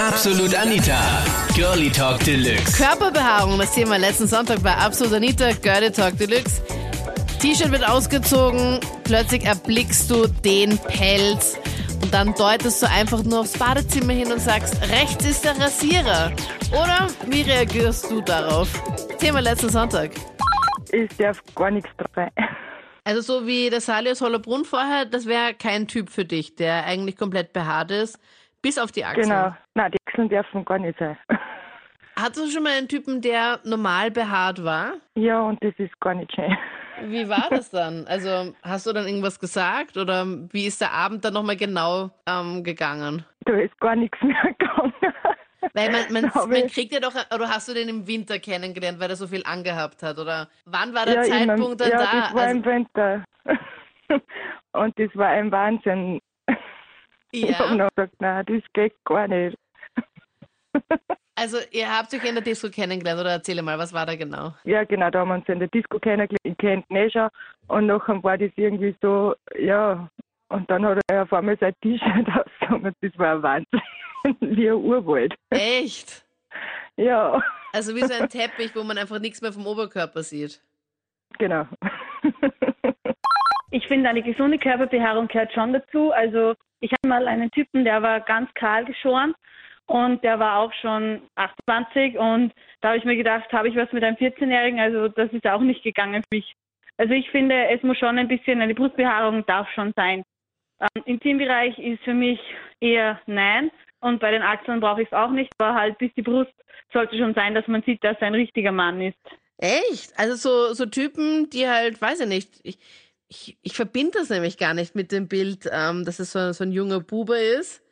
Absolut Anita, Girlie Talk Deluxe. Körperbehaarung, das Thema letzten Sonntag bei Absolut Anita, Girlie Talk Deluxe. T-Shirt wird ausgezogen, plötzlich erblickst du den Pelz und dann deutest du einfach nur aufs Badezimmer hin und sagst, rechts ist der Rasierer. Oder wie reagierst du darauf? Thema letzten Sonntag. Ich darf gar nichts dabei. Also so wie der Sali aus Hollerbrunn vorher, das wäre kein Typ für dich, der eigentlich komplett behaart ist, bis auf die Achseln. Genau. Nein, die Achseln dürfen gar nicht sein. Hattest du schon mal einen Typen, der normal behaart war? Ja, und das ist gar nicht schön. Wie war das dann? Also hast du dann irgendwas gesagt oder wie ist der Abend dann nochmal genau ähm, gegangen? Da ist gar nichts mehr gegangen. Weil man, man, man kriegt ja doch, oder hast du den im Winter kennengelernt, weil er so viel angehabt hat? Oder wann war der ja, Zeitpunkt dann ja, da? das war Also, im Winter. und das war ein Wahnsinn. Ich habe ja, noch gesagt, nein, das geht gar nicht. also ihr habt euch in der Disco kennengelernt oder erzähle mal, was war da genau? Ja, genau, da haben wir uns in der Disco kennengelernt, ich kennt ihn eh schon. Und nachher war das irgendwie so, ja, und dann hat er auf einmal sein T-Shirt ausgezogen. Das war ein Wahnsinn. Wie ein Urwald. Echt? Ja, Also wie so ein Teppich, wo man einfach nichts mehr vom Oberkörper sieht. genau. Ich finde, eine gesunde Körperbehaarung gehört schon dazu. Also ich hatte mal einen Typen, der war ganz kahl geschoren und der war auch schon 28 und da habe ich mir gedacht, habe ich was mit einem 14-Jährigen? Also das ist auch nicht gegangen für mich. Also ich finde, es muss schon ein bisschen, eine Brustbehaarung darf schon sein. Ähm, Intimbereich ist für mich eher nein und bei den Achseln brauche ich es auch nicht, aber halt bis die Brust sollte schon sein, dass man sieht, dass er ein richtiger Mann ist. Echt? Also so, so Typen, die halt, weiß ich nicht, ich, ich, ich verbinde das nämlich gar nicht mit dem Bild, ähm, dass es so, so ein junger Bube ist,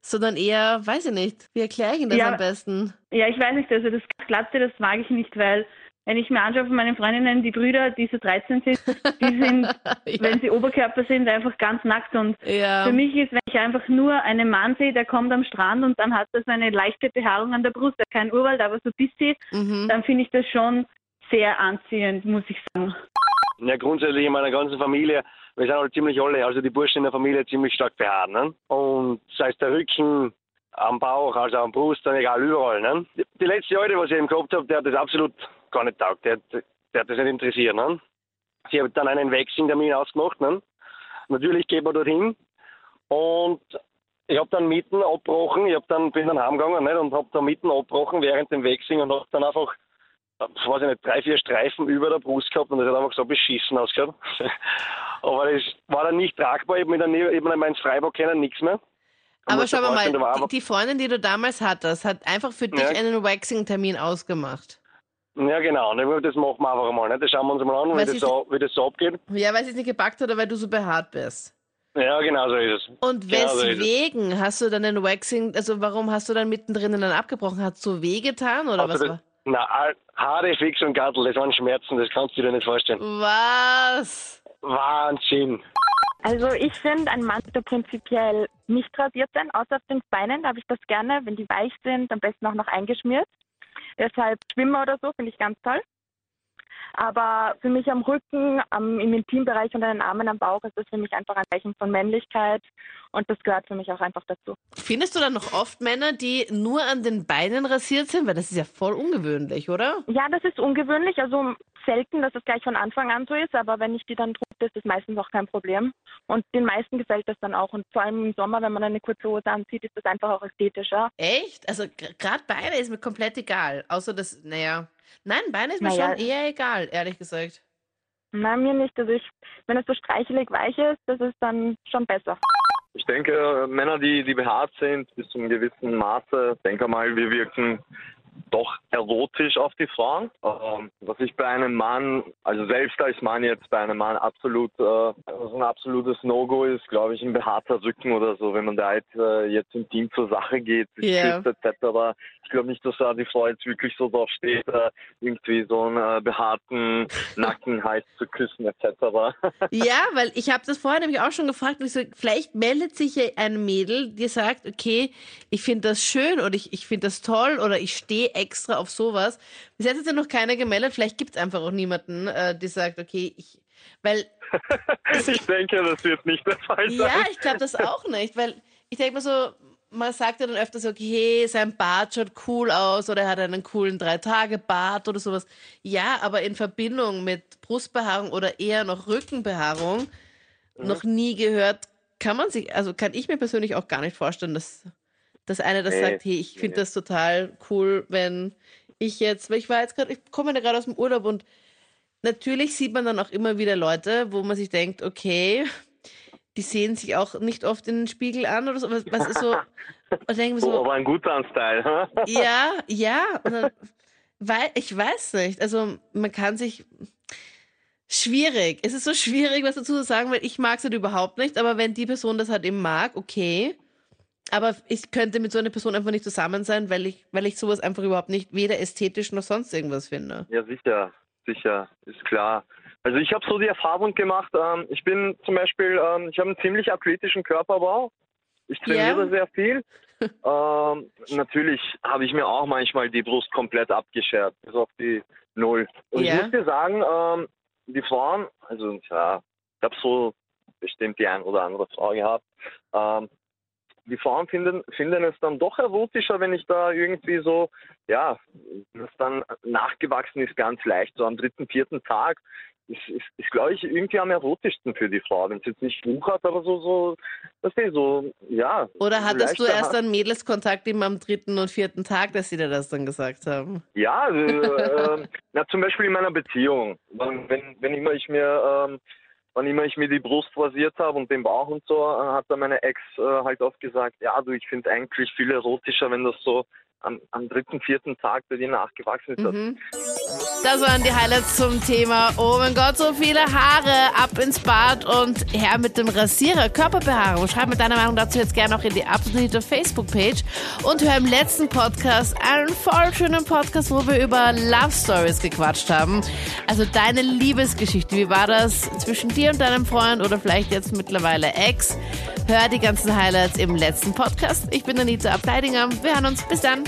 sondern eher, weiß ich nicht, wie erkläre ich Ihnen das Ja. am besten? Ja, ich weiß nicht, also das Glatte, das mag ich nicht, weil wenn ich mir anschaue von meinen Freundinnen, die Brüder, die so 13 sind, die sind, ja. wenn sie Oberkörper sind, einfach ganz nackt. Und ja. für mich ist, wenn ich einfach nur einen Mann sehe, der kommt am Strand und dann hat er so eine leichte Behaarung an der Brust, der kein Urwald, aber so bis sieht, mhm. dann finde ich das schon sehr anziehend, muss ich sagen. Ja, grundsätzlich in meiner ganzen Familie, wir sind halt ziemlich alle, also die Burschen in der Familie ziemlich stark behaart. Ne? Und sei es der Rücken, am Bauch, also am Brust, dann egal, überall. Ne? Die, die letzte Alte, was ich eben gehabt habe, der hat das absolut gar nicht taugt. Der, der hat das nicht interessiert. Ne? Sie hat dann einen Waxing-Termin ausgemacht. Ne? Natürlich geht man dorthin und ich habe dann mitten abgebrochen, ich hab dann, bin dann heimgegangen nicht? und habe dann mitten abgebrochen während dem Waxing und habe dann einfach weiß ich nicht, drei, vier Streifen über der Brust gehabt und das hat einfach so beschissen ausgeschaut. Aber das war dann nicht tragbar. Ich habe mich dann Freibad kennen, nichts mehr. Aber schau mal, die, die Freundin, die du damals hattest, hat einfach für dich Ja. einen Waxing-Termin ausgemacht. Ja, genau. Das machen wir einfach mal. Nicht? Das schauen wir uns mal an, wie das, so, wie das so abgeht. Ja, weil sie es nicht gepackt hat oder weil du so behaart bist. Ja, genau so ist es. Und Genau so ist es. weswegen hast du dann den Waxing, also warum hast du dann mittendrin dann abgebrochen? Hat so wehgetan oder Also was das, war? Na, Haare fix und Gattel, das waren Schmerzen, das kannst du dir nicht vorstellen. Was? Wahnsinn. Also ich finde, ein Mann sollte prinzipiell nicht rasiert sein, außer auf den Beinen. Da habe ich das gerne, wenn die weich sind, am besten auch noch eingeschmiert. Deshalb Schwimmer oder so finde ich ganz toll. Aber für mich am Rücken, am, im Intimbereich und an den Armen, am Bauch ist das für mich einfach ein Zeichen von Männlichkeit und das gehört für mich auch einfach dazu. Findest du dann noch oft Männer, die nur an den Beinen rasiert sind? Weil das ist ja voll ungewöhnlich, oder? Ja, das ist ungewöhnlich, also selten, dass es gleich von Anfang an so ist, aber wenn ich die dann trug, ist das meistens auch kein Problem. Und den meisten gefällt das dann auch. Und vor allem im Sommer, wenn man eine kurze Hose anzieht, ist das einfach auch ästhetischer. Echt? Also gerade Beine ist mir komplett egal. Außer das, naja. Nein, Beine ist mir Naja. schon eher egal, ehrlich gesagt. Nein, mir nicht. Also ich, wenn es so streichelig weich ist, das ist dann schon besser. Ich denke, äh, Männer, die, die behaart sind, bis zu einem gewissen Maße, denke mal, wir wirken doch erotisch auf die Frauen. Ähm, was ich bei einem Mann, also selbst als Mann jetzt bei einem Mann absolut, äh, was ein absolutes No-Go ist, glaube ich, ein behaarter Rücken oder so, wenn man da jetzt, äh, jetzt intim zur Sache geht, küsst etc. Ich glaube nicht, dass da die Frau jetzt wirklich so drauf steht, äh, irgendwie so einen äh, behaarten Nacken heiß zu küssen etc. Ja, weil ich habe das vorher nämlich auch schon gefragt und ich so, vielleicht meldet sich ein Mädel, die sagt, okay, ich finde das schön oder ich, ich finde das toll oder ich stehe extra auf sowas. Bis jetzt hat sich noch keiner gemeldet, vielleicht gibt es einfach auch niemanden, äh, die sagt, okay, ich, weil, ich denke, das wird nicht der Fall sein. ja, ich glaube das auch nicht, weil ich denke mir so, man sagt ja dann öfters, okay, sein Bart schaut cool aus oder er hat einen coolen Drei-Tage-Bart oder sowas. Ja, aber in Verbindung mit Brustbehaarung oder eher noch Rückenbehaarung mhm. noch nie gehört, kann man sich, also kann ich mir persönlich auch gar nicht vorstellen, dass, dass einer das nee, sagt, hey, ich finde nee. das total cool, wenn ich jetzt, weil ich war jetzt gerade, ich komme ja gerade aus dem Urlaub und natürlich sieht man dann auch immer wieder Leute, wo man sich denkt, okay, die sehen sich auch nicht oft in den Spiegel an oder so. Was, was ist so? denken so, oh, aber ein guter Anstyle. ja, ja. Dann, weil, ich weiß nicht. Also man kann sich schwierig. Es ist so schwierig, was dazu zu sagen, weil ich mag es halt überhaupt nicht. Aber wenn die Person das halt eben mag, okay. Aber ich könnte mit so einer Person einfach nicht zusammen sein, weil ich, weil ich sowas einfach überhaupt nicht weder ästhetisch noch sonst irgendwas finde. Ja, sicher, sicher, ist klar. Also ich habe so die Erfahrung gemacht, ähm, ich bin zum Beispiel, ähm, ich habe einen ziemlich athletischen Körperbau. Ich trainiere yeah. sehr viel. ähm, natürlich habe ich mir auch manchmal die Brust komplett abgeschert, bis auf die Null. Und yeah. ich muss dir sagen, ähm, die Frauen, also ja, ich habe so bestimmt die ein oder andere Frau gehabt, ähm, die Frauen finden, finden es dann doch erotischer, wenn ich da irgendwie so, ja, das dann nachgewachsen ist, ganz leicht, so am dritten, vierten Tag. Ist, ist, ist glaube ich, irgendwie am erotischsten für die Frau, wenn es jetzt nicht wuchert, aber so, so, das ist so, ja. Oder hattest du erst dann Mädelskontakt eben am dritten und vierten Tag, dass sie dir das dann gesagt haben? Ja, äh, äh, na, zum Beispiel in meiner Beziehung. Wenn, wenn immer ich mir ähm, wann immer ich mir die Brust rasiert habe und den Bauch und so, äh, hat dann meine Ex äh, halt oft gesagt, ja du, ich finde eigentlich viel erotischer, wenn das so am, am dritten, vierten Tag bei dir nachgewachsen ist. Mhm. Das waren die Highlights zum Thema. Oh mein Gott, so viele Haare. Ab ins Bad und her mit dem Rasierer. Körperbehaarung. Schreib mir deine Meinung dazu jetzt gerne auch in die absolute Facebook-Page. Und hör im letzten Podcast einen voll schönen Podcast, wo wir über Love Stories gequatscht haben. Also deine Liebesgeschichte. Wie war das zwischen dir und deinem Freund oder vielleicht jetzt mittlerweile Ex? Hör die ganzen Highlights im letzten Podcast. Ich bin Anita Ableidinger. Wir hören uns. Bis dann.